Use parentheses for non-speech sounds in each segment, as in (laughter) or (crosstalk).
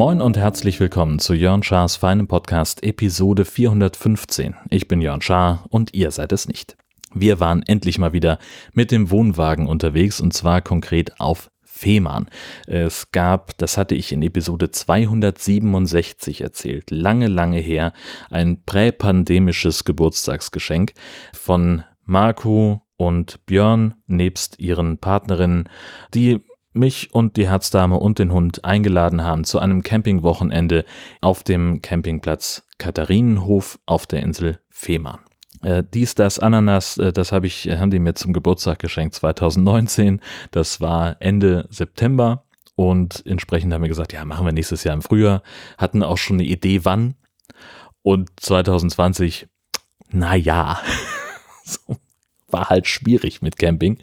Moin und herzlich willkommen zu Jörn Schars feinem Podcast Episode 415. Ich bin Jörn Schaar und ihr seid es nicht. Wir waren endlich mal wieder mit dem Wohnwagen unterwegs und zwar konkret auf Fehmarn. Es gab, das hatte ich in Episode 267 erzählt, lange, lange her, ein präpandemisches Geburtstagsgeschenk von Marco und Björn nebst ihren Partnerinnen, die mich und die Herzdame und den Hund eingeladen haben zu einem Campingwochenende auf dem Campingplatz Katharinenhof auf der Insel Fehmarn. Äh, dies, das, Ananas, äh, das habe ich, haben die mir zum Geburtstag geschenkt 2019. Das war Ende September und entsprechend haben wir gesagt, ja, machen wir nächstes Jahr im Frühjahr. Hatten auch schon eine Idee, wann. Und 2020, na ja, (laughs) so, war halt schwierig mit Camping.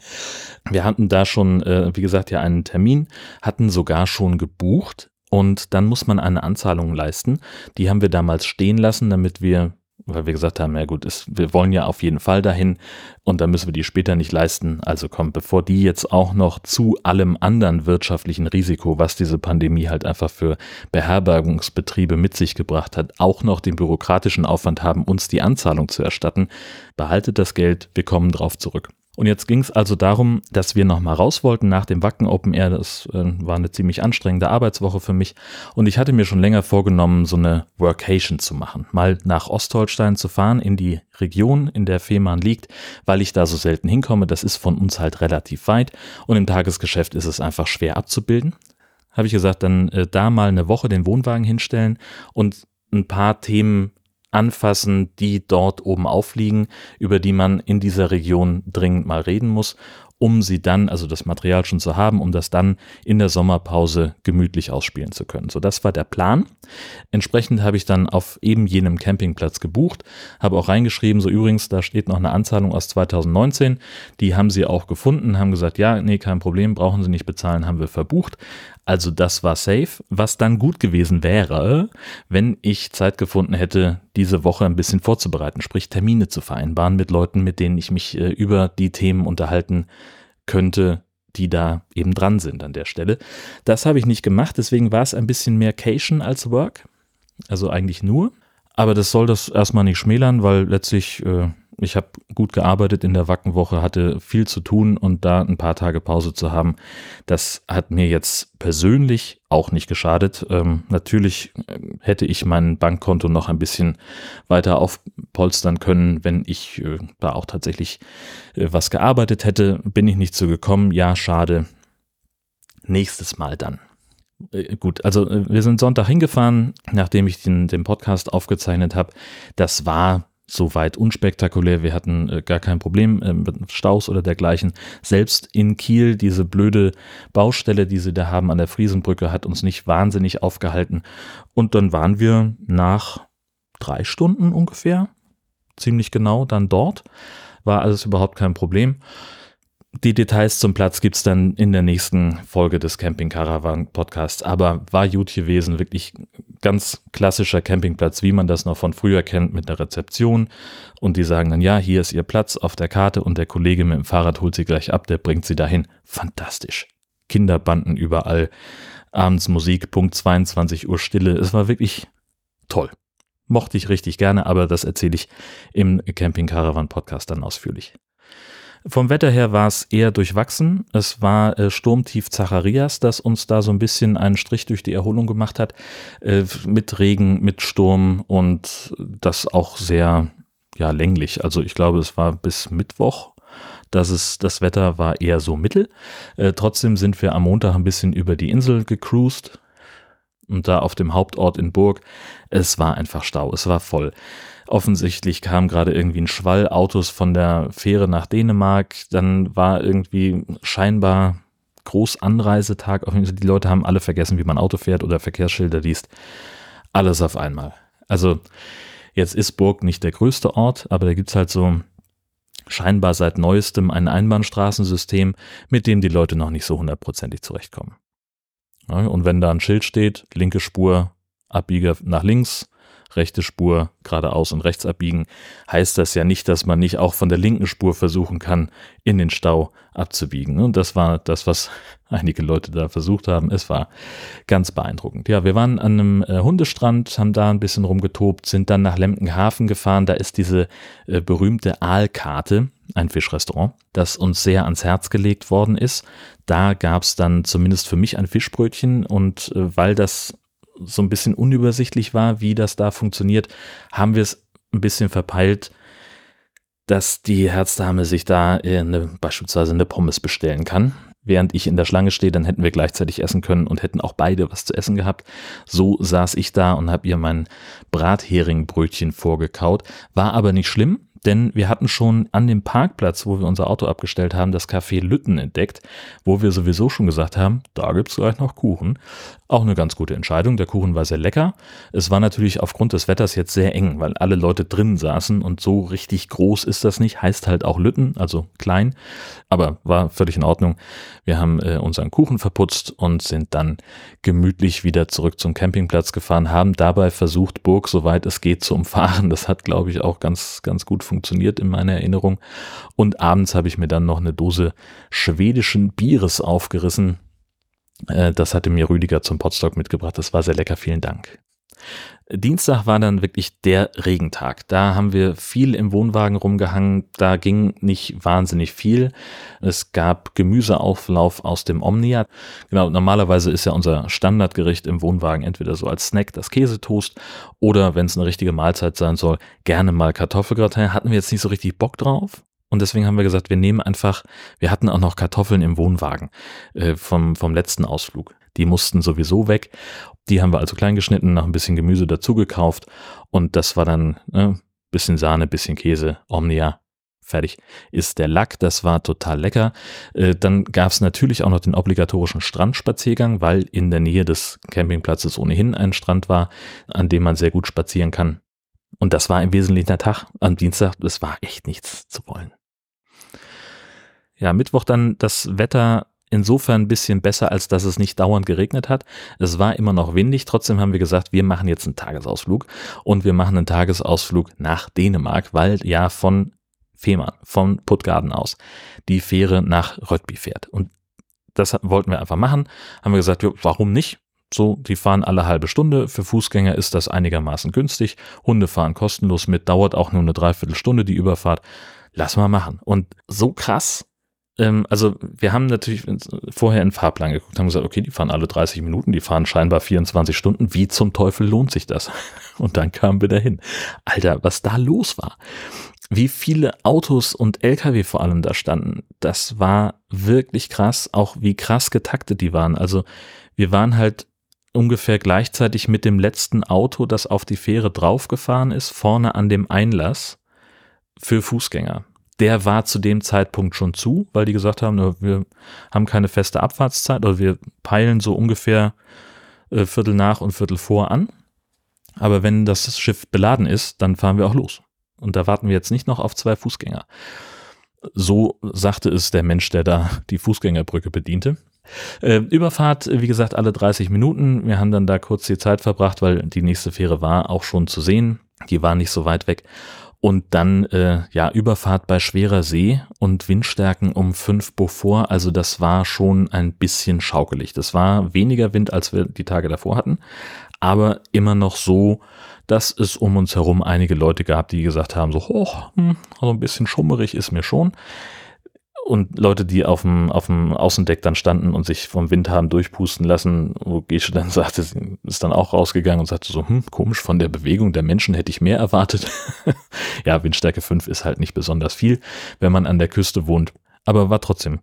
Wir hatten da schon, äh, wie gesagt, ja einen Termin, hatten sogar schon gebucht und dann muss man eine Anzahlung leisten. Die haben wir damals stehen lassen, damit wir weil wir gesagt haben, ja gut, ist, wir wollen ja auf jeden Fall dahin und dann müssen wir die später nicht leisten. Also kommt, bevor die jetzt auch noch zu allem anderen wirtschaftlichen Risiko, was diese Pandemie halt einfach für Beherbergungsbetriebe mit sich gebracht hat, auch noch den bürokratischen Aufwand haben, uns die Anzahlung zu erstatten, behaltet das Geld, wir kommen drauf zurück. Und jetzt ging es also darum, dass wir nochmal raus wollten nach dem Wacken Open Air. Das äh, war eine ziemlich anstrengende Arbeitswoche für mich. Und ich hatte mir schon länger vorgenommen, so eine Workation zu machen. Mal nach Ostholstein zu fahren, in die Region, in der Fehmarn liegt, weil ich da so selten hinkomme. Das ist von uns halt relativ weit. Und im Tagesgeschäft ist es einfach schwer abzubilden. Habe ich gesagt, dann äh, da mal eine Woche den Wohnwagen hinstellen und ein paar Themen anfassen, die dort oben aufliegen, über die man in dieser Region dringend mal reden muss, um sie dann, also das Material schon zu haben, um das dann in der Sommerpause gemütlich ausspielen zu können. So, das war der Plan. Entsprechend habe ich dann auf eben jenem Campingplatz gebucht, habe auch reingeschrieben, so übrigens, da steht noch eine Anzahlung aus 2019, die haben sie auch gefunden, haben gesagt, ja, nee, kein Problem, brauchen sie nicht bezahlen, haben wir verbucht. Also das war safe, was dann gut gewesen wäre, wenn ich Zeit gefunden hätte, diese Woche ein bisschen vorzubereiten, sprich Termine zu vereinbaren mit Leuten, mit denen ich mich äh, über die Themen unterhalten könnte, die da eben dran sind an der Stelle. Das habe ich nicht gemacht, deswegen war es ein bisschen mehr Cation als Work, also eigentlich nur. Aber das soll das erstmal nicht schmälern, weil letztlich äh, ich habe gut gearbeitet in der Wackenwoche, hatte viel zu tun und da ein paar Tage Pause zu haben, das hat mir jetzt persönlich auch nicht geschadet. Ähm, natürlich äh, hätte ich mein Bankkonto noch ein bisschen weiter aufpolstern können, wenn ich äh, da auch tatsächlich äh, was gearbeitet hätte. Bin ich nicht so gekommen. Ja, schade. Nächstes Mal dann. Äh, gut, also äh, wir sind Sonntag hingefahren, nachdem ich den, den Podcast aufgezeichnet habe. Das war soweit unspektakulär. Wir hatten äh, gar kein Problem äh, mit Staus oder dergleichen. Selbst in Kiel, diese blöde Baustelle, die sie da haben an der Friesenbrücke, hat uns nicht wahnsinnig aufgehalten. Und dann waren wir nach drei Stunden ungefähr, ziemlich genau, dann dort. War alles überhaupt kein Problem. Die Details zum Platz gibt es dann in der nächsten Folge des Camping Caravan Podcasts. Aber war gut gewesen, wirklich ganz klassischer Campingplatz, wie man das noch von früher kennt, mit einer Rezeption. Und die sagen dann, ja, hier ist ihr Platz auf der Karte und der Kollege mit dem Fahrrad holt sie gleich ab, der bringt sie dahin. Fantastisch. Kinderbanden überall, abends Musik, Punkt 22 Uhr Stille. Es war wirklich toll. Mochte ich richtig gerne, aber das erzähle ich im Camping Caravan Podcast dann ausführlich. Vom Wetter her war es eher durchwachsen. Es war äh, Sturmtief Zacharias, das uns da so ein bisschen einen Strich durch die Erholung gemacht hat. Äh, mit Regen, mit Sturm und das auch sehr ja, länglich. Also ich glaube, es war bis Mittwoch. Das, ist, das Wetter war eher so mittel. Äh, trotzdem sind wir am Montag ein bisschen über die Insel gecruised. Und da auf dem Hauptort in Burg, es war einfach Stau, es war voll. Offensichtlich kam gerade irgendwie ein Schwall Autos von der Fähre nach Dänemark. Dann war irgendwie scheinbar Großanreisetag. Die Leute haben alle vergessen, wie man Auto fährt oder Verkehrsschilder liest. Alles auf einmal. Also jetzt ist Burg nicht der größte Ort, aber da gibt's halt so scheinbar seit neuestem ein Einbahnstraßensystem, mit dem die Leute noch nicht so hundertprozentig zurechtkommen. Und wenn da ein Schild steht, linke Spur, Abbieger nach links, rechte Spur geradeaus und rechts abbiegen, heißt das ja nicht, dass man nicht auch von der linken Spur versuchen kann, in den Stau abzubiegen. Und das war das, was (laughs) einige Leute da versucht haben. Es war ganz beeindruckend. Ja, wir waren an einem äh, Hundestrand, haben da ein bisschen rumgetobt, sind dann nach Lemkenhafen gefahren. Da ist diese äh, berühmte Aalkarte, ein Fischrestaurant, das uns sehr ans Herz gelegt worden ist. Da gab es dann zumindest für mich ein Fischbrötchen und äh, weil das so ein bisschen unübersichtlich war, wie das da funktioniert, haben wir es ein bisschen verpeilt, dass die Herzdame sich da eine, beispielsweise eine Pommes bestellen kann. Während ich in der Schlange stehe, dann hätten wir gleichzeitig essen können und hätten auch beide was zu essen gehabt. So saß ich da und habe ihr mein Bratheringenbrötchen vorgekaut. War aber nicht schlimm, denn wir hatten schon an dem Parkplatz, wo wir unser Auto abgestellt haben, das Café Lütten entdeckt, wo wir sowieso schon gesagt haben, da gibt's gleich noch Kuchen. Auch eine ganz gute Entscheidung. Der Kuchen war sehr lecker. Es war natürlich aufgrund des Wetters jetzt sehr eng, weil alle Leute drinnen saßen und so richtig groß ist das nicht. Heißt halt auch Lütten, also klein. Aber war völlig in Ordnung. Wir haben äh, unseren Kuchen verputzt und sind dann gemütlich wieder zurück zum Campingplatz gefahren, haben dabei versucht, Burg, soweit es geht, zu umfahren. Das hat, glaube ich, auch ganz, ganz gut funktioniert in meiner Erinnerung. Und abends habe ich mir dann noch eine Dose schwedischen Bieres aufgerissen. Äh, das hatte mir Rüdiger zum Potstock mitgebracht. Das war sehr lecker. Vielen Dank. Dienstag war dann wirklich der Regentag. Da haben wir viel im Wohnwagen rumgehangen. Da ging nicht wahnsinnig viel. Es gab Gemüseauflauf aus dem Omnia. Genau, normalerweise ist ja unser Standardgericht im Wohnwagen entweder so als Snack das Käsetoast oder wenn es eine richtige Mahlzeit sein soll, gerne mal Kartoffelgratin. Hatten wir jetzt nicht so richtig Bock drauf. Und deswegen haben wir gesagt, wir nehmen einfach, wir hatten auch noch Kartoffeln im Wohnwagen äh, vom, vom letzten Ausflug. Die mussten sowieso weg. Die haben wir also klein geschnitten, noch ein bisschen Gemüse dazu gekauft und das war dann äh, bisschen Sahne, bisschen Käse, Omnia, fertig ist der Lack. Das war total lecker. Äh, dann gab es natürlich auch noch den obligatorischen Strandspaziergang, weil in der Nähe des Campingplatzes ohnehin ein Strand war, an dem man sehr gut spazieren kann. Und das war im Wesentlichen der Tag am Dienstag. Es war echt nichts zu wollen. Ja, Mittwoch dann das Wetter insofern ein bisschen besser, als dass es nicht dauernd geregnet hat. Es war immer noch windig, trotzdem haben wir gesagt, wir machen jetzt einen Tagesausflug und wir machen einen Tagesausflug nach Dänemark, weil ja von Fehmarn, von Puttgarden aus, die Fähre nach Röttby fährt. Und das wollten wir einfach machen. Haben wir gesagt, warum nicht? So, die fahren alle halbe Stunde. Für Fußgänger ist das einigermaßen günstig. Hunde fahren kostenlos mit, dauert auch nur eine Dreiviertelstunde die Überfahrt. Lass mal machen. Und so krass ähm, also wir haben natürlich vorher in Fahrplan geguckt, haben gesagt, okay, die fahren alle 30 Minuten, die fahren scheinbar 24 Stunden. Wie zum Teufel lohnt sich das? (laughs) Und dann kamen wir dahin. Alter, was da los war. Wie viele Autos und Lkw vor allem da standen, das war wirklich krass. Auch wie krass getaktet die waren. Also wir waren halt ungefähr gleichzeitig mit dem letzten Auto, das auf die Fähre draufgefahren ist, vorne an dem Einlass für Fußgänger der war zu dem Zeitpunkt schon zu, weil die gesagt haben, wir haben keine feste Abfahrtszeit oder wir peilen so ungefähr äh, Viertel nach und Viertel vor an. Aber wenn das Schiff beladen ist, dann fahren wir auch los. Und da warten wir jetzt nicht noch auf zwei Fußgänger. So sagte es der Mensch, der da die Fußgängerbrücke bediente. Äh, Überfahrt, wie gesagt, alle 30 Minuten. Wir haben dann da kurz die Zeit verbracht, weil die nächste Fähre war auch schon zu sehen. Die war nicht so weit weg. Und dann, äh, ja, Überfahrt bei schwerer See und Windstärken um 5 Beaufort. Also das war schon ein bisschen schaukelig. Das war weniger Wind, als wir die Tage davor hatten. Aber immer noch so, dass es um uns herum einige Leute gab, die gesagt haben, so, oh, hm, also ein bisschen schummerig ist mir schon und Leute, die auf dem, auf dem Außendeck dann standen und sich vom Wind haben durchpusten lassen, wo Gesche dann (laughs) sagte, ist dann auch rausgegangen und sagte so, hm, komisch, von der Bewegung der Menschen hätte ich mehr erwartet. (laughs) ja, Windstärke 5 ist halt nicht besonders viel, wenn man an der Küste wohnt. Aber war trotzdem.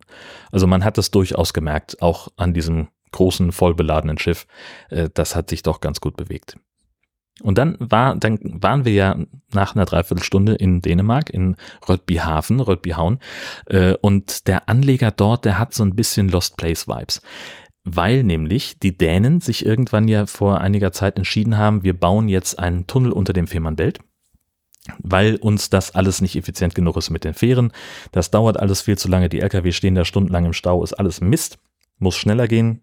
Also man hat das durchaus gemerkt, auch an diesem großen, vollbeladenen Schiff. Äh, das hat sich doch ganz gut bewegt. Und dann war, dann waren wir ja nach einer Dreiviertelstunde in Dänemark, in Rødbyhaven, Rødbyhavn. Äh, und der Anleger dort, der hat so ein bisschen Lost Place Vibes. Weil nämlich die Dänen sich irgendwann ja vor einiger Zeit entschieden haben, wir bauen jetzt einen Tunnel unter dem Fehmarnbelt weil uns das alles nicht effizient genug ist mit den Fähren. Das dauert alles viel zu lange. Die LKW stehen da stundenlang im Stau, ist alles Mist, muss schneller gehen.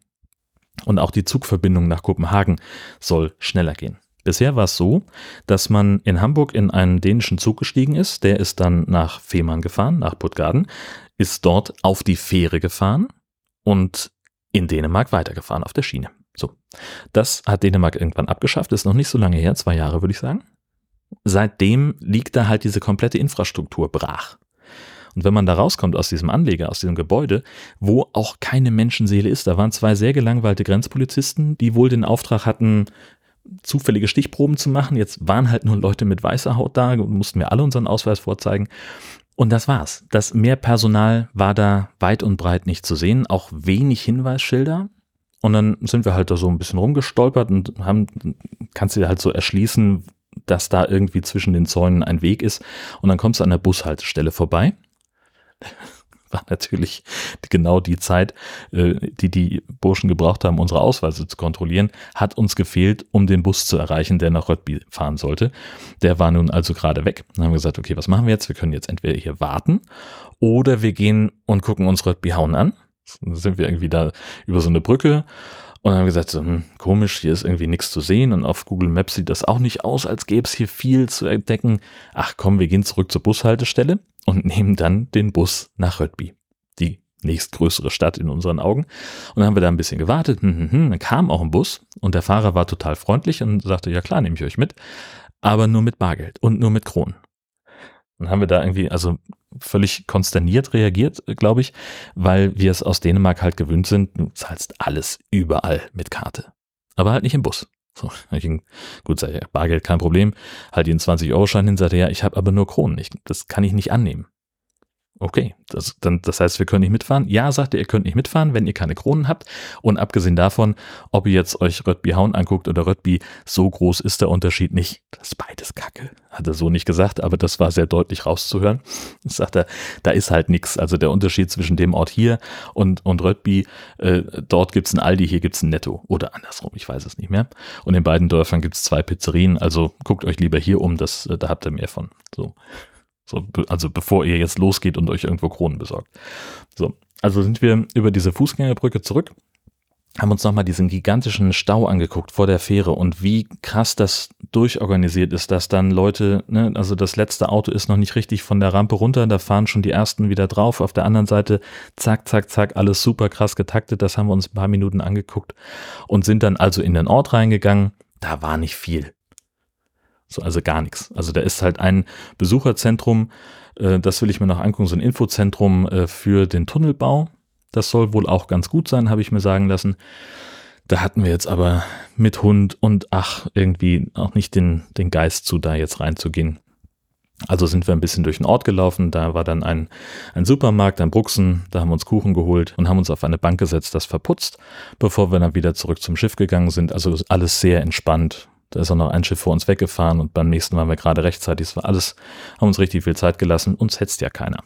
Und auch die Zugverbindung nach Kopenhagen soll schneller gehen. Bisher war es so, dass man in Hamburg in einen dänischen Zug gestiegen ist, der ist dann nach Fehmarn gefahren, nach Puttgarden, ist dort auf die Fähre gefahren und in Dänemark weitergefahren auf der Schiene. So. Das hat Dänemark irgendwann abgeschafft, ist noch nicht so lange her, zwei Jahre würde ich sagen. Seitdem liegt da halt diese komplette Infrastruktur brach. Und wenn man da rauskommt aus diesem Anleger, aus diesem Gebäude, wo auch keine Menschenseele ist, da waren zwei sehr gelangweilte Grenzpolizisten, die wohl den Auftrag hatten, zufällige Stichproben zu machen. Jetzt waren halt nur Leute mit weißer Haut da und mussten wir alle unseren Ausweis vorzeigen. Und das war's. Das Mehrpersonal war da weit und breit nicht zu sehen, auch wenig Hinweisschilder. Und dann sind wir halt da so ein bisschen rumgestolpert und haben, kannst dir halt so erschließen, dass da irgendwie zwischen den Zäunen ein Weg ist. Und dann kommst du an der Bushaltestelle vorbei war natürlich genau die Zeit, äh, die die Burschen gebraucht haben, unsere Ausweise zu kontrollieren, hat uns gefehlt, um den Bus zu erreichen, der nach Röttby fahren sollte. Der war nun also gerade weg. Dann haben wir gesagt, okay, was machen wir jetzt? Wir können jetzt entweder hier warten oder wir gehen und gucken uns Röttby hauen an. Dann sind wir irgendwie da über so eine Brücke und haben gesagt, so, hm, komisch, hier ist irgendwie nichts zu sehen und auf Google Maps sieht das auch nicht aus, als gäbe es hier viel zu entdecken. Ach komm, wir gehen zurück zur Bushaltestelle und nehmen dann den Bus nach Röttby, die nächstgrößere Stadt in unseren Augen. Und dann haben wir da ein bisschen gewartet, hm, hm, hm. dann kam auch ein Bus und der Fahrer war total freundlich und sagte, ja klar, nehme ich euch mit, aber nur mit Bargeld und nur mit Kronen. Dann haben wir da irgendwie, also völlig konsterniert reagiert, glaube ich, weil wir es aus Dänemark halt gewöhnt sind, du zahlst alles überall mit Karte. Aber halt nicht im Bus. So, (laughs) ging, gut, sei ja, Bargeld kein Problem, halt den 20-Euro-Schein hin, sagte ja, ich habe aber nur Kronen, ich, das kann ich nicht annehmen. Okay, das, dann, das heißt, wir können nicht mitfahren. Ja, sagt er, ihr könnt nicht mitfahren, wenn ihr keine Kronen habt. Und abgesehen davon, ob ihr jetzt euch Röttby Hauen anguckt oder Röttby, so groß ist der Unterschied nicht. Das ist beides Kacke. Hat er so nicht gesagt, aber das war sehr deutlich rauszuhören. Sagt er, da ist halt nichts. Also der Unterschied zwischen dem Ort hier und, und Röttby, äh, dort gibt's ein Aldi, hier gibt's ein Netto. Oder andersrum, ich weiß es nicht mehr. Und in beiden Dörfern gibt's zwei Pizzerien. Also guckt euch lieber hier um, das, äh, da habt ihr mehr von. So. So, also bevor ihr jetzt losgeht und euch irgendwo Kronen besorgt. So, also sind wir über diese Fußgängerbrücke zurück, haben uns nochmal diesen gigantischen Stau angeguckt vor der Fähre und wie krass das durchorganisiert ist, dass dann Leute, ne, also das letzte Auto ist noch nicht richtig von der Rampe runter, da fahren schon die ersten wieder drauf. Auf der anderen Seite, zack, zack, zack, alles super krass getaktet. Das haben wir uns ein paar Minuten angeguckt und sind dann also in den Ort reingegangen. Da war nicht viel. So, also gar nichts. Also da ist halt ein Besucherzentrum, äh, das will ich mir noch angucken, so ein Infozentrum äh, für den Tunnelbau. Das soll wohl auch ganz gut sein, habe ich mir sagen lassen. Da hatten wir jetzt aber mit Hund und ach, irgendwie auch nicht den, den Geist zu, da jetzt reinzugehen. Also sind wir ein bisschen durch den Ort gelaufen, da war dann ein, ein Supermarkt, ein Bruxen, da haben wir uns Kuchen geholt und haben uns auf eine Bank gesetzt, das verputzt, bevor wir dann wieder zurück zum Schiff gegangen sind. Also alles sehr entspannt, da ist auch noch ein Schiff vor uns weggefahren und beim nächsten waren wir gerade rechtzeitig. Es war alles, haben uns richtig viel Zeit gelassen. Uns hetzt ja keiner.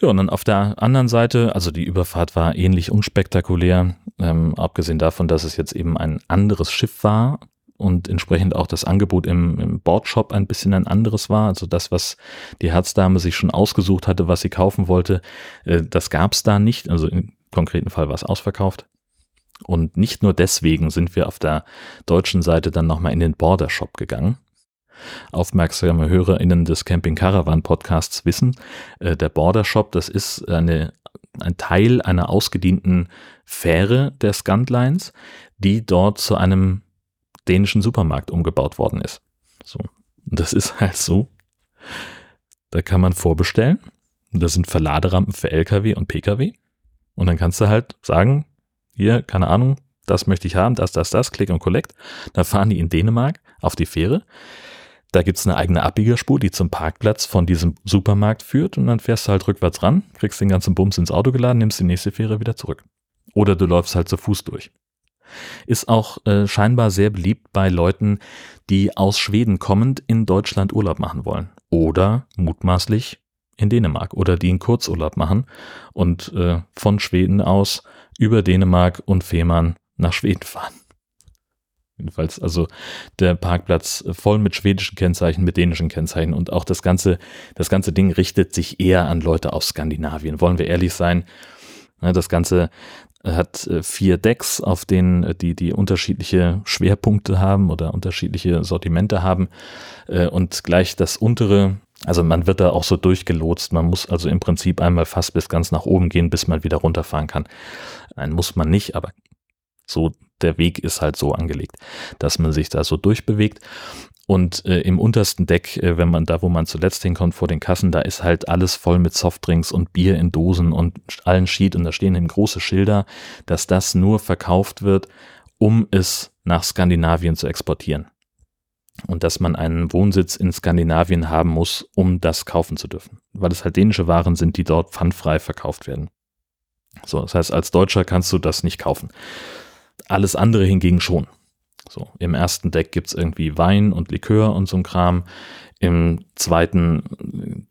Ja, und dann auf der anderen Seite, also die Überfahrt war ähnlich unspektakulär, ähm, abgesehen davon, dass es jetzt eben ein anderes Schiff war und entsprechend auch das Angebot im, im Bordshop ein bisschen ein anderes war. Also das, was die Herzdame sich schon ausgesucht hatte, was sie kaufen wollte, äh, das gab es da nicht. Also im konkreten Fall war es ausverkauft. Und nicht nur deswegen sind wir auf der deutschen Seite dann nochmal in den Border Shop gegangen. Aufmerksame HörerInnen des Camping Caravan Podcasts wissen, äh, der Border Shop, das ist eine, ein Teil einer ausgedienten Fähre der Scantlines, die dort zu einem dänischen Supermarkt umgebaut worden ist. So. Das ist halt so. Da kann man vorbestellen. Da sind Verladerampen für LKW und PKW. Und dann kannst du halt sagen, hier, keine Ahnung, das möchte ich haben, das, das, das, Click und Collect. Da fahren die in Dänemark auf die Fähre. Da gibt's eine eigene Abbiegerspur, die zum Parkplatz von diesem Supermarkt führt und dann fährst du halt rückwärts ran, kriegst den ganzen Bums ins Auto geladen, nimmst die nächste Fähre wieder zurück. Oder du läufst halt zu Fuß durch. Ist auch äh, scheinbar sehr beliebt bei Leuten, die aus Schweden kommend in Deutschland Urlaub machen wollen. Oder mutmaßlich in Dänemark oder die einen Kurzurlaub machen und äh, von Schweden aus über Dänemark und Fehmarn nach Schweden fahren. Jedenfalls also der Parkplatz voll mit schwedischen Kennzeichen, mit dänischen Kennzeichen und auch das ganze, das ganze Ding richtet sich eher an Leute aus Skandinavien. Wollen wir ehrlich sein? Das ganze hat äh, vier Decks, auf denen äh, die, die unterschiedliche Schwerpunkte haben oder unterschiedliche Sortimente haben. Äh, und gleich das untere, also man wird da auch so durchgelotst. Man muss also im Prinzip einmal fast bis ganz nach oben gehen, bis man wieder runterfahren kann. Nein, muss man nicht, aber so der Weg ist halt so angelegt, dass man sich da so durchbewegt. Und äh, im untersten Deck, äh, wenn man da, wo man zuletzt hinkommt vor den Kassen, da ist halt alles voll mit Softdrinks und Bier in Dosen und allen Sheet und da stehen eben große Schilder, dass das nur verkauft wird, um es nach Skandinavien zu exportieren. Und dass man einen Wohnsitz in Skandinavien haben muss, um das kaufen zu dürfen. Weil es halt dänische Waren sind, die dort pfandfrei verkauft werden. So, das heißt, als Deutscher kannst du das nicht kaufen. Alles andere hingegen schon. So, im ersten Deck gibt's irgendwie Wein und Likör und so ein Kram. Im zweiten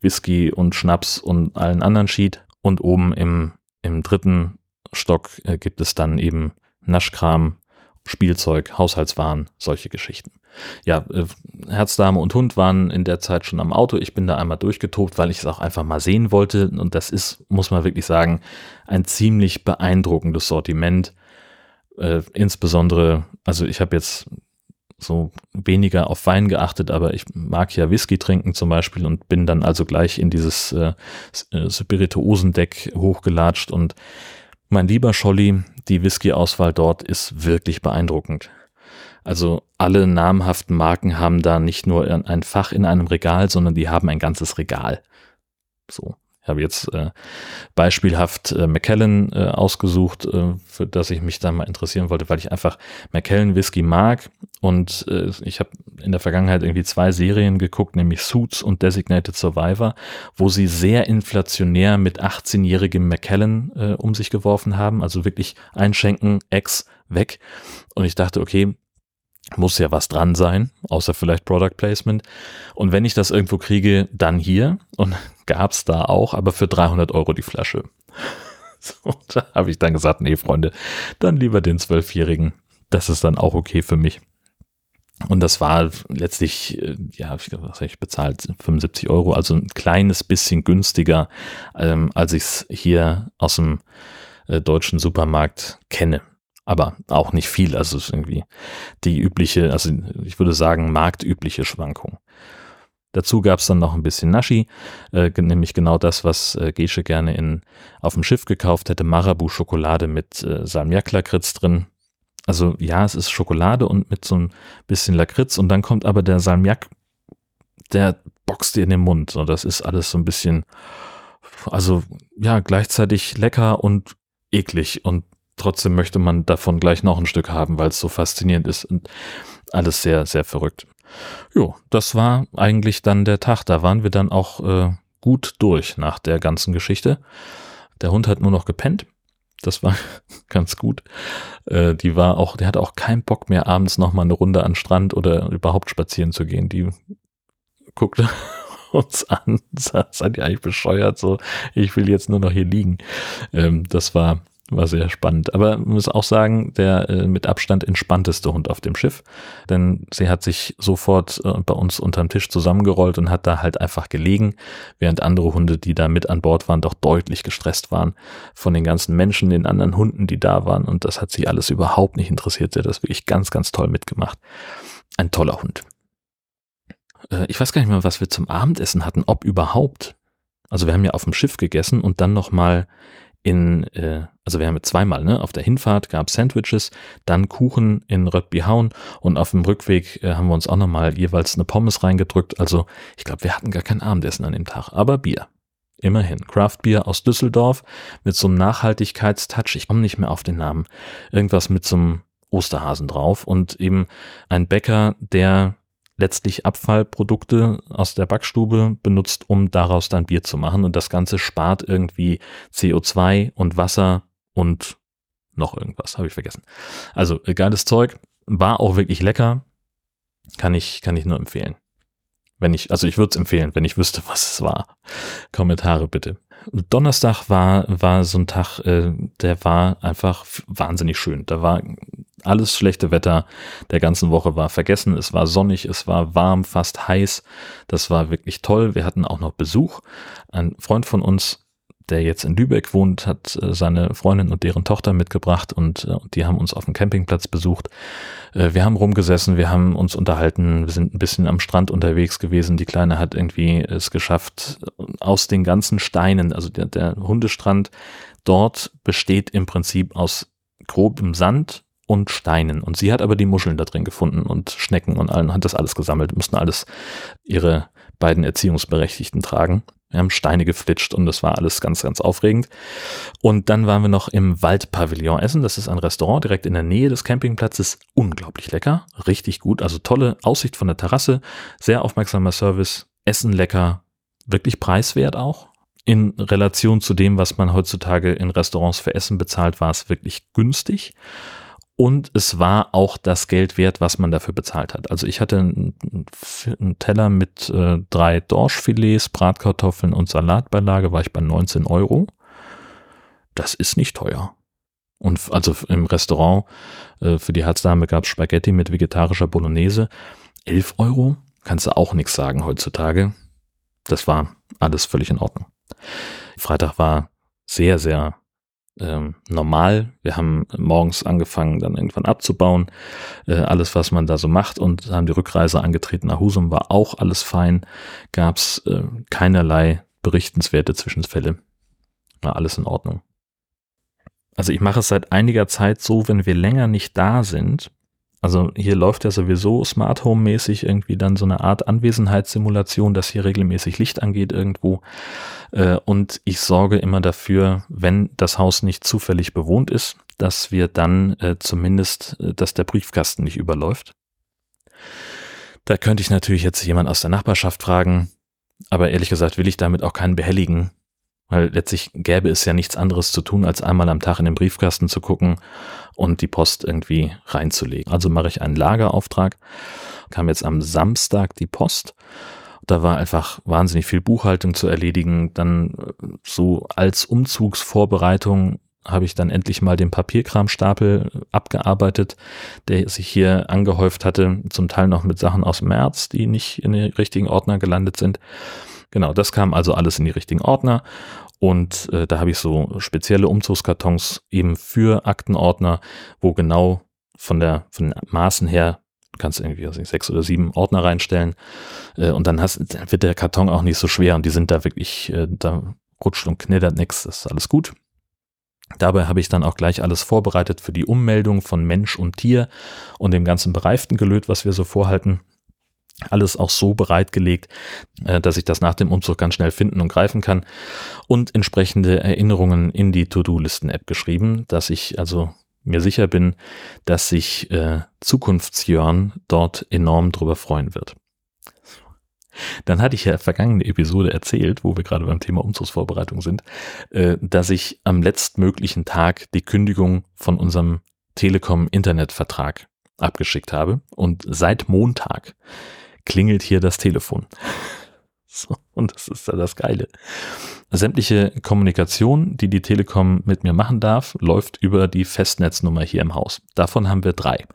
Whisky und Schnaps und allen anderen Sheet. Und oben im, im dritten Stock äh, gibt es dann eben Naschkram, Spielzeug, Haushaltswaren, solche Geschichten. Ja, äh, Herzdame und Hund waren in der Zeit schon am Auto. Ich bin da einmal durchgetobt, weil ich es auch einfach mal sehen wollte. Und das ist, muss man wirklich sagen, ein ziemlich beeindruckendes Sortiment äh, insbesondere, also ich habe jetzt so weniger auf Wein geachtet, aber ich mag ja Whisky trinken zum Beispiel und bin dann also gleich in dieses äh, äh Spirituosendeck hochgelatscht und mein lieber Scholli, die Whisky-Auswahl dort ist wirklich beeindruckend. Also alle namhaften Marken haben da nicht nur ein Fach in einem Regal, sondern die haben ein ganzes Regal. So. Ich habe jetzt äh, beispielhaft äh, Macallan äh, ausgesucht, äh, für das ich mich da mal interessieren wollte, weil ich einfach Macallan Whisky mag und äh, ich habe in der Vergangenheit irgendwie zwei Serien geguckt, nämlich Suits und Designated Survivor, wo sie sehr inflationär mit 18-jährigem Macallan äh, um sich geworfen haben, also wirklich einschenken, Ex, weg. Und ich dachte, okay, muss ja was dran sein, außer vielleicht Product Placement. Und wenn ich das irgendwo kriege, dann hier. Und (laughs) gab's da auch, aber für 300 Euro die Flasche. (laughs) So, da habe ich dann gesagt, nee, Freunde, dann lieber den Zwölfjährigen. Das ist dann auch okay für mich. Und das war letztlich, äh, ja, was habe ich bezahlt? 75 Euro, also ein kleines bisschen günstiger, ähm, als ich es hier aus dem äh, deutschen Supermarkt kenne aber auch nicht viel. Also es ist irgendwie die übliche, also ich würde sagen, marktübliche Schwankung. Dazu gab es dann noch ein bisschen Nashi, äh, nämlich genau das, was äh, Gesche gerne in, auf dem Schiff gekauft hätte, Marabu-Schokolade mit äh, Salmiak-Lakritz drin. Also ja, es ist Schokolade und mit so ein bisschen Lakritz und dann kommt aber der Salmiak, der boxt dir in den Mund und das ist alles so ein bisschen, also ja, gleichzeitig lecker und eklig und trotzdem möchte man davon gleich noch ein Stück haben, weil es so faszinierend ist und alles sehr, sehr verrückt. Jo, das war eigentlich dann der Tag. Da waren wir dann auch äh, gut durch nach der ganzen Geschichte. Der Hund hat nur noch gepennt. Das war (laughs) ganz gut. Äh, die war auch, der hatte auch keinen Bock mehr, abends nochmal eine Runde an Strand oder überhaupt spazieren zu gehen. Die guckte (laughs) uns an, (laughs) seid ihr eigentlich bescheuert? So, ich will jetzt nur noch hier liegen. Ähm, das war war sehr spannend. Aber muss auch sagen, der äh, mit Abstand entspannteste Hund auf dem Schiff. Denn sie hat sich sofort äh, bei uns unterm Tisch zusammengerollt und hat da halt einfach gelegen, während andere Hunde, die da mit an Bord waren, doch deutlich gestresst waren von den ganzen Menschen, den anderen Hunden, die da waren. Und das hat sie alles überhaupt nicht interessiert. Sie hat das wirklich ganz, ganz toll mitgemacht. Ein toller Hund. Äh, ich weiß gar nicht mehr, was wir zum Abendessen hatten, ob überhaupt. Also wir haben ja auf dem Schiff gegessen und dann nochmal in, äh, also wir haben zweimal, ne? Auf der Hinfahrt gab Sandwiches, dann Kuchen in Röttbyhauen und auf dem Rückweg äh, haben wir uns auch nochmal jeweils eine Pommes reingedrückt. Also ich glaube, wir hatten gar kein Abendessen an dem Tag, aber Bier. Immerhin. Craft Beer aus Düsseldorf mit so einem Nachhaltigkeitstouch. Ich komme nicht mehr auf den Namen. Irgendwas mit so einem Osterhasen drauf und eben ein Bäcker, der letztlich Abfallprodukte aus der Backstube benutzt, um daraus dann Bier zu machen. Und das Ganze spart irgendwie CO2 und Wasser und noch irgendwas, habe ich vergessen. Also äh, geiles Zeug, war auch wirklich lecker, kann ich, kann ich nur empfehlen. Wenn ich, also ich würde es empfehlen, wenn ich wüsste, (laughs) was es war. Kommentare bitte. Donnerstag war, war so ein Tag, äh, der war einfach wahnsinnig schön. Da war alles schlechte Wetter der ganzen Woche war vergessen. Es war sonnig, es war warm, fast heiß. Das war wirklich toll. Wir hatten auch noch Besuch. Ein Freund von uns, der jetzt in Lübeck wohnt, hat äh, seine Freundin und deren Tochter mitgebracht und, äh, die haben uns auf dem Campingplatz besucht. Äh, wir haben rumgesessen, wir haben uns unterhalten, wir sind ein bisschen am Strand unterwegs gewesen. Die Kleine hat irgendwie es geschafft, aus den ganzen Steinen, also der, der Hundestrand dort besteht im Prinzip aus grobem Sand und Steinen. Und sie hat aber die Muscheln da drin gefunden und Schnecken und allen, hat das alles gesammelt, mussten alles ihre beiden Erziehungsberechtigten tragen. Wir haben Steine geflitscht und das war alles ganz, ganz aufregend. Und dann waren wir noch im Waldpavillon essen. Das ist ein Restaurant direkt in der Nähe des Campingplatzes. Unglaublich lecker, richtig gut. Also tolle Aussicht von der Terrasse, sehr aufmerksamer Service, Essen lecker, wirklich preiswert auch. In Relation zu dem, was man heutzutage in Restaurants für Essen bezahlt, war es wirklich günstig und es war auch das Geld wert, was man dafür bezahlt hat. Also ich hatte einen, Teller mit äh, drei Dorschfilets, Bratkartoffeln und Salatbeilage, war ich bei 19 Euro. Das ist nicht teuer. Und also im Restaurant äh, für die Herzdame gab es Spaghetti mit vegetarischer Bolognese. 11 Euro? Kannst du auch nichts sagen heutzutage. Das war alles völlig in Ordnung. Freitag war sehr, sehr ähm, normal. Wir haben morgens angefangen, dann irgendwann abzubauen. Äh, alles, was man da so macht und haben die Rückreise angetreten nach Husum, war auch alles fein. Gab es äh, keinerlei berichtenswerte Zwischenfälle. War alles in Ordnung. Also ich mache es seit einiger Zeit so, wenn wir länger nicht da sind, also hier läuft ja sowieso Smart Home mäßig irgendwie dann so eine Art Anwesenheitssimulation, dass hier regelmäßig Licht angeht irgendwo. Äh, und ich sorge immer dafür, wenn das Haus nicht zufällig bewohnt ist, dass wir dann äh, zumindest, äh, dass der Briefkasten nicht überläuft. Da könnte ich natürlich jetzt jemand aus der Nachbarschaft fragen, aber ehrlich gesagt will ich damit auch keinen behelligen, weil letztlich gäbe es ja nichts anderes zu tun, als einmal am Tag in den Briefkasten zu gucken und die Post irgendwie reinzulegen. Also mache ich einen Lagerauftrag. Kam jetzt am Samstag die Post. Da war einfach wahnsinnig viel Buchhaltung zu erledigen. Dann äh, so als Umzugsvorbereitung habe ich dann endlich mal den Papierkramstapel abgearbeitet, der sich hier angehäuft hatte, zum Teil noch mit Sachen aus März, die nicht in den richtigen Ordner gelandet sind. Genau, das kam also alles in die richtigen Ordner. Und äh, da habe ich so spezielle Umzugskartons eben für Aktenordner, wo genau von der von den Maßen her kannst irgendwie also sechs oder sieben Ordner reinstellen äh, und dann hast, dann wird der Karton auch nicht so schwer und die sind da wirklich, äh, da rutscht und knittert nichts, das ist alles gut. Dabei habe ich dann auch gleich alles vorbereitet für die Ummeldung von Mensch und Tier und dem ganzen bereiften Gelöt, was wir so vorhalten alles auch so bereitgelegt, äh, dass ich das nach dem Umzug ganz schnell finden und greifen kann und entsprechende Erinnerungen in die To-Do-Listen-App geschrieben, dass ich also mir sicher bin, dass sich äh, Zukunftsjörn dort enorm drüber freuen wird. Dann hatte ich ja vergangene Episode erzählt, wo wir gerade beim Thema Umzugsvorbereitung sind, äh, dass ich am letztmöglichen Tag die Kündigung von unserem Telekom-Internetvertrag abgeschickt habe und seit Montag klingelt hier das Telefon. (laughs) So, und das ist ja das Geile. Sämtliche Kommunikation, die die Telekom mit mir machen darf, läuft über die Festnetznummer hier im Haus. Davon haben wir drei.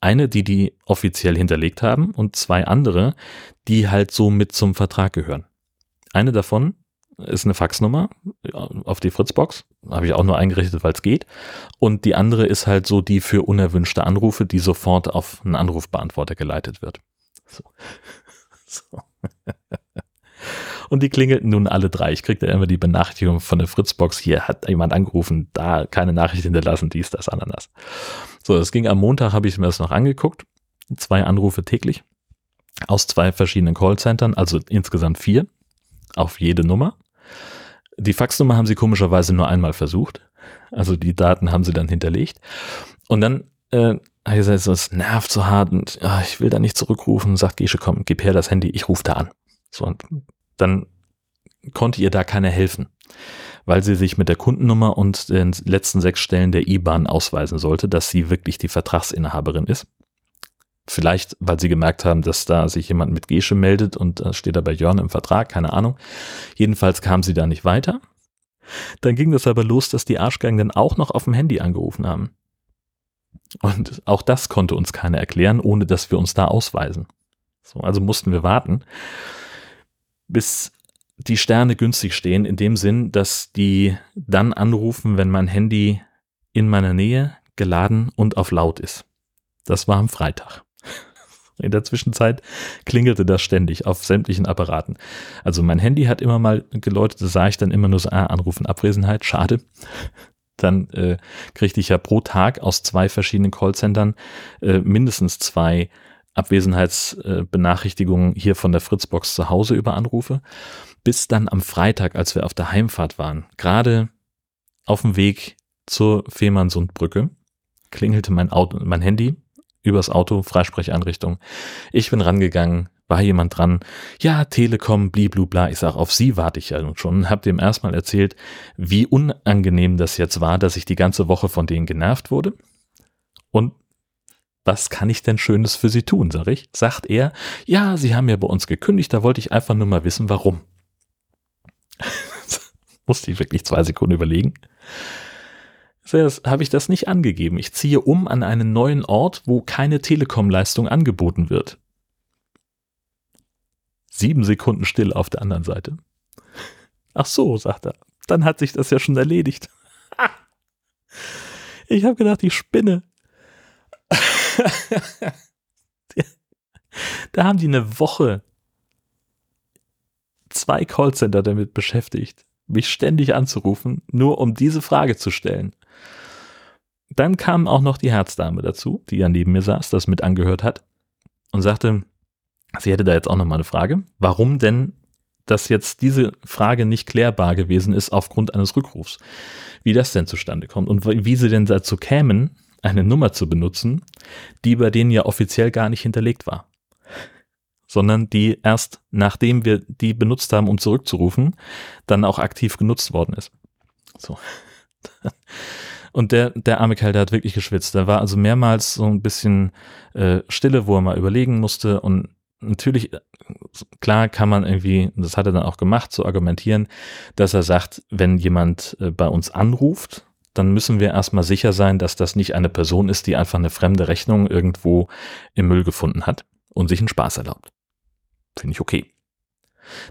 Eine, die die offiziell hinterlegt haben und zwei andere, die halt so mit zum Vertrag gehören. Eine davon ist eine Faxnummer auf die Fritzbox. Habe ich auch nur eingerichtet, weil es geht. Und die andere ist halt so die für unerwünschte Anrufe, die sofort auf einen Anrufbeantworter geleitet wird. So. (laughs) so. Und die klingelten nun alle drei. Ich kriegte immer die Benachrichtigung von der Fritzbox, hier hat jemand angerufen, da keine Nachricht hinterlassen, dies, das, Ananas. So, es ging am Montag, habe ich mir das noch angeguckt. Zwei Anrufe täglich aus zwei verschiedenen Callcentern, also insgesamt vier auf jede Nummer. Die Faxnummer haben sie komischerweise nur einmal versucht. Also die Daten haben sie dann hinterlegt. Und dann äh, ich gesagt, es nervt so hart und ja, ich will da nicht zurückrufen. Sagt Gesche, komm, gib her das Handy, ich rufe da an. So, und dann konnte ihr da keiner helfen, weil sie sich mit der Kundennummer und den letzten sechs Stellen der IBAN ausweisen sollte, dass sie wirklich die Vertragsinhaberin ist. Vielleicht, weil sie gemerkt haben, dass da sich jemand mit Gesche meldet und da steht da bei Jörn im Vertrag, keine Ahnung. Jedenfalls kam sie da nicht weiter. Dann ging das aber los, dass die Arschgeigen dann auch noch auf dem Handy angerufen haben. Und auch das konnte uns keiner erklären, ohne dass wir uns da ausweisen. So, also mussten wir warten, bis die Sterne günstig stehen, in dem Sinn, dass die dann anrufen, wenn mein Handy in meiner Nähe geladen und auf laut ist. Das war am Freitag. (laughs) In der Zwischenzeit klingelte das ständig auf sämtlichen Apparaten. Also mein Handy hat immer mal geläutet, da sah ich dann immer nur so, ah, Anrufen, Abwesenheit, schade. Dann äh, kriegte ich ja pro Tag aus zwei verschiedenen Callcentern äh, mindestens zwei Abwesenheitsbenachrichtigungen hier von der Fritzbox zu Hause über Anrufe. Bis dann am Freitag, als wir auf der Heimfahrt waren, gerade auf dem Weg zur Fehmarnsundbrücke, klingelte mein Auto, mein Handy übers Auto, Freisprecheinrichtung. Ich bin rangegangen, war jemand dran, ja, Telekom, bliblubla, ich sag, auf Sie warte ich ja nun schon, hab dem erstmal erzählt, wie unangenehm das jetzt war, dass ich die ganze Woche von denen genervt wurde. Und was kann ich denn Schönes für Sie tun, sag ich. Sagt er, ja, Sie haben ja bei uns gekündigt, da wollte ich einfach nur mal wissen, warum. (laughs) Musste ich wirklich zwei Sekunden überlegen. Habe ich das nicht angegeben. Ich ziehe um an einen neuen Ort, wo keine Telekom-Leistung angeboten wird. Sieben Sekunden still auf der anderen Seite. Ach so, sagt er. Dann hat sich das ja schon erledigt. Ich habe gedacht, ich spinne. da haben die eine Woche zwei Callcenter damit beschäftigt, mich ständig anzurufen, nur um diese Frage zu stellen. Dann kam auch noch die Herzdame dazu, die ja neben mir saß, das mit angehört hat und sagte, sie hätte da jetzt auch noch mal eine Frage, warum denn dass jetzt diese Frage nicht klärbar gewesen ist aufgrund eines Rückrufs. Wie das denn zustande kommt und wie sie denn dazu kämen, eine Nummer zu benutzen, die bei denen ja offiziell gar nicht hinterlegt war. Sondern die erst nachdem wir die benutzt haben, um zurückzurufen, dann auch aktiv genutzt worden ist. So. (laughs) Und der, der arme Kerl, der hat wirklich geschwitzt. Da war also mehrmals so ein bisschen äh, Stille, wo er mal überlegen musste. Und natürlich, äh, klar kann man irgendwie, das hat er dann auch gemacht, zu so argumentieren, dass er sagt, wenn jemand äh, bei uns anruft, dann müssen wir erstmal sicher sein, dass das nicht eine Person ist, die einfach eine fremde Rechnung irgendwo im Müll gefunden hat und sich einen Spaß erlaubt. Finde ich okay.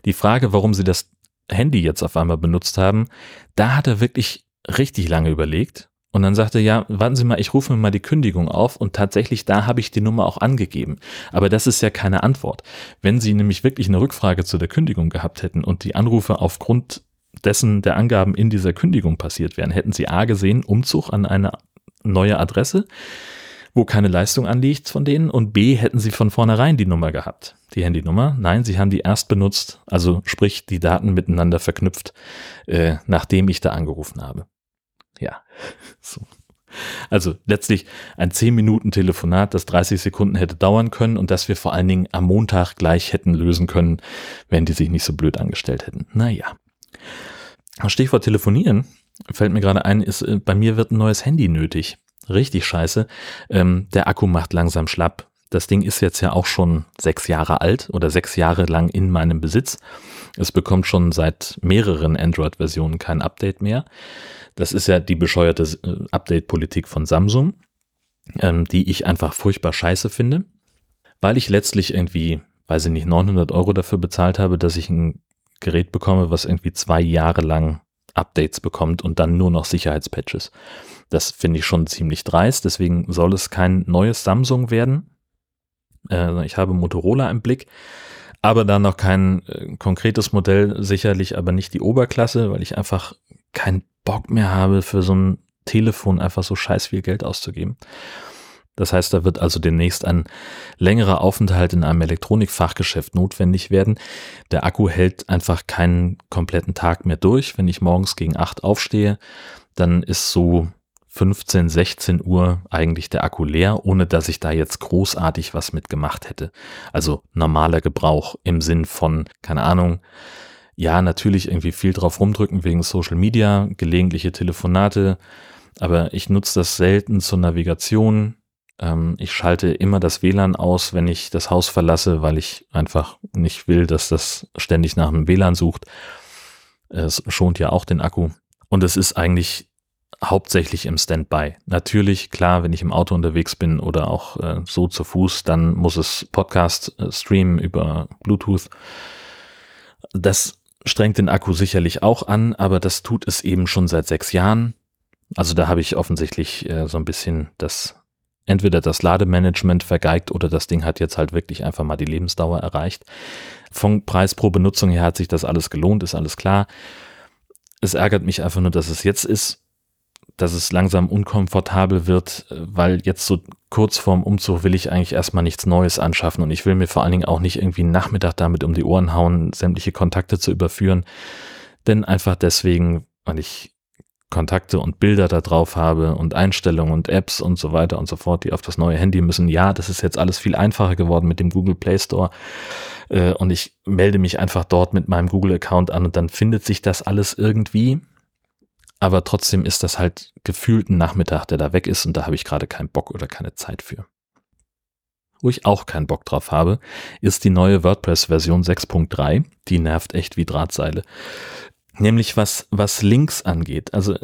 Die Frage, warum sie das Handy jetzt auf einmal benutzt haben, da hat er wirklich richtig lange überlegt und dann sagte er, ja, warten Sie mal, ich rufe mir mal die Kündigung auf und tatsächlich da habe ich die Nummer auch angegeben. Aber das ist ja keine Antwort. Wenn Sie nämlich wirklich eine Rückfrage zu der Kündigung gehabt hätten und die Anrufe aufgrund dessen der Angaben in dieser Kündigung passiert wären, hätten Sie A gesehen, Umzug an eine neue Adresse, wo keine Leistung anliegt von denen und B hätten Sie von vornherein die Nummer gehabt, die Handynummer. Nein, Sie haben die erst benutzt, also sprich die Daten miteinander verknüpft, äh, nachdem ich da angerufen habe. Ja, (laughs) so. Also letztlich ein 10 Minuten Telefonat, das 30 Sekunden hätte dauern können und das wir vor allen Dingen am Montag gleich hätten lösen können, wenn die sich nicht so blöd angestellt hätten. Naja. Stichwort telefonieren fällt mir gerade ein, ist, äh, bei mir wird ein neues Handy nötig. Richtig scheiße. Ähm, der Akku macht langsam schlapp. Das Ding ist jetzt ja auch schon sechs Jahre alt oder sechs Jahre lang in meinem Besitz. Es bekommt schon seit mehreren Android-Versionen kein Update mehr. Das ist ja die bescheuerte äh, Update-Politik von Samsung, ähm, die ich einfach furchtbar scheiße finde, weil ich letztlich irgendwie, weiß ich nicht, 900 Euro dafür bezahlt habe, dass ich ein Gerät bekomme, was irgendwie zwei Jahre lang Updates bekommt und dann nur noch Sicherheitspatches. Das finde ich schon ziemlich dreist, deswegen soll es kein neues Samsung werden. Äh, ich habe Motorola im Blick, aber da noch kein äh, konkretes Modell, sicherlich aber nicht die Oberklasse, weil ich einfach keinen Bock mehr habe, für so ein Telefon einfach so scheiß viel Geld auszugeben. Das heißt, da wird also demnächst ein längerer Aufenthalt in einem Elektronikfachgeschäft notwendig werden. Der Akku hält einfach keinen kompletten Tag mehr durch. Wenn ich morgens gegen acht aufstehe, dann ist so 15, 16 Uhr eigentlich der Akku leer, ohne dass ich da jetzt großartig was mitgemacht hätte. Also normaler Gebrauch im Sinn von, keine Ahnung, ja, natürlich irgendwie viel drauf rumdrücken wegen Social Media, gelegentliche Telefonate, aber ich nutze das selten zur Navigation. Ähm, ich schalte immer das WLAN aus, wenn ich das Haus verlasse, weil ich einfach nicht will, dass das ständig nach einem WLAN sucht. Es schont ja auch den Akku. Und es ist eigentlich hauptsächlich im Standby. Natürlich, klar, wenn ich im Auto unterwegs bin oder auch äh, so zu Fuß, dann muss es Podcast äh, streamen über Bluetooth. Das strengt den Akku sicherlich auch an, aber das tut es eben schon seit sechs Jahren. Also da habe ich offensichtlich äh, so ein bisschen das, entweder das Lademanagement vergeigt oder das Ding hat jetzt halt wirklich einfach mal die Lebensdauer erreicht. Vom Preis pro Benutzung her hat sich das alles gelohnt, ist alles klar. Es ärgert mich einfach nur, dass es jetzt ist dass es langsam unkomfortabel wird, weil jetzt so kurz vorm Umzug will ich eigentlich erstmal nichts Neues anschaffen und ich will mir vor allen Dingen auch nicht irgendwie einen Nachmittag damit um die Ohren hauen, sämtliche Kontakte zu überführen. Denn einfach deswegen, weil ich Kontakte und Bilder da drauf habe und Einstellungen und Apps und so weiter und so fort, die auf das neue Handy müssen. Ja, das ist jetzt alles viel einfacher geworden mit dem Google Play Store. Äh, und ich melde mich einfach dort mit meinem Google-Account an und dann findet sich das alles irgendwie aber trotzdem ist das halt gefühlt ein Nachmittag, der da weg ist und da habe ich gerade keinen Bock oder keine Zeit für. Wo ich auch keinen Bock drauf habe, ist die neue WordPress-Version 6.3. Die nervt echt wie Drahtseile. Nämlich was, was Links angeht. Also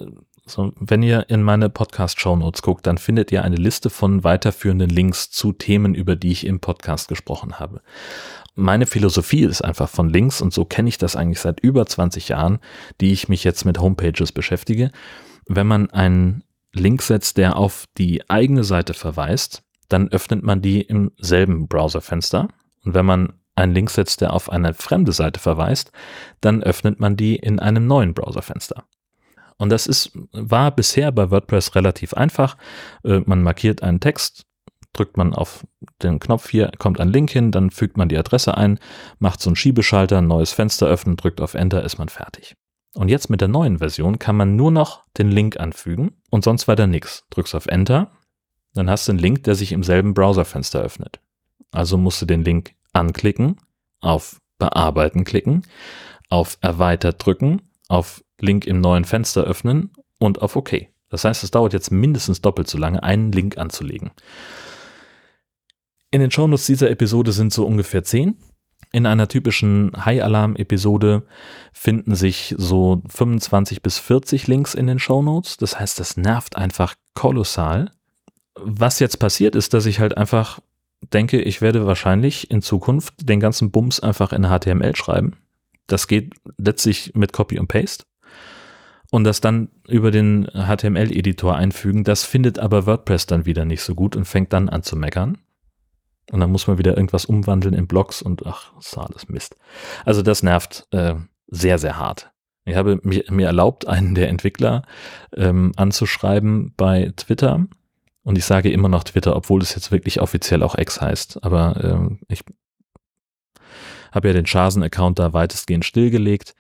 so, wenn ihr in meine Podcast-Show-Notes guckt, dann findet ihr eine Liste von weiterführenden Links zu Themen, über die ich im Podcast gesprochen habe meine Philosophie ist einfach von links und so kenne ich das eigentlich seit über 20 Jahren, die ich mich jetzt mit Homepages beschäftige. Wenn man einen Link setzt, der auf die eigene Seite verweist, dann öffnet man die im selben Browserfenster. Und wenn man einen Link setzt, der auf eine fremde Seite verweist, dann öffnet man die in einem neuen Browserfenster. Und das ist, war bisher bei WordPress relativ einfach. Äh, man markiert einen Text, drückt man auf den Knopf hier, kommt ein Link hin, dann fügt man die Adresse ein, macht so einen Schiebeschalter, ein neues Fenster öffnen, drückt auf Enter, ist man fertig. Und jetzt mit der neuen Version kann man nur noch den Link anfügen und sonst weiter nichts. Drückst auf Enter, dann hast du einen Link, der sich im selben Browserfenster öffnet. Also musst du den Link anklicken, auf Bearbeiten klicken, auf Erweitert drücken, auf Link im neuen Fenster öffnen und auf OK. Das heißt, es dauert jetzt mindestens doppelt so lange, einen Link anzulegen. In den Shownotes dieser Episode sind so ungefähr zehn. In einer typischen High-Alarm-Episode finden sich so 25 bis 40 Links in den Shownotes. Das heißt, das nervt einfach kolossal. Was jetzt passiert ist, dass ich halt einfach denke, ich werde wahrscheinlich in Zukunft den ganzen Bums einfach in HTML schreiben. Das geht letztlich mit Copy und Paste. Und das dann über den HTML-Editor einfügen, das findet aber WordPress dann wieder nicht so gut und fängt dann an zu meckern. Und dann muss man wieder irgendwas umwandeln in Blogs und ach, ist alles Mist. Also das nervt äh, sehr, sehr hart. Ich habe mir, mir erlaubt, einen der Entwickler ähm, anzuschreiben bei Twitter. Und ich sage immer noch Twitter, obwohl es jetzt wirklich offiziell auch X heißt. Aber ähm, ich habe ja den Chasen-Account da weitestgehend stillgelegt.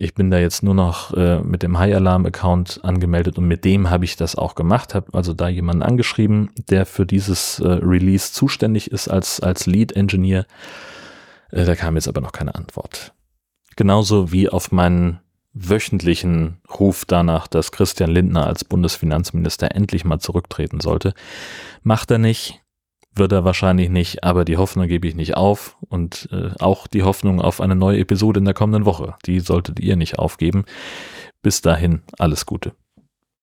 Ich bin da jetzt nur noch äh, mit dem High Alarm Account angemeldet und mit dem habe ich das auch gemacht, habe also da jemanden angeschrieben, der für dieses äh, Release zuständig ist als, als Lead Engineer. Äh, da kam jetzt aber noch keine Antwort. Genauso wie auf meinen wöchentlichen Ruf danach, dass Christian Lindner als Bundesfinanzminister endlich mal zurücktreten sollte. Macht er nicht wird er wahrscheinlich nicht, aber die Hoffnung gebe ich nicht auf und äh, auch die Hoffnung auf eine neue Episode in der kommenden Woche, die solltet ihr nicht aufgeben. Bis dahin, alles Gute.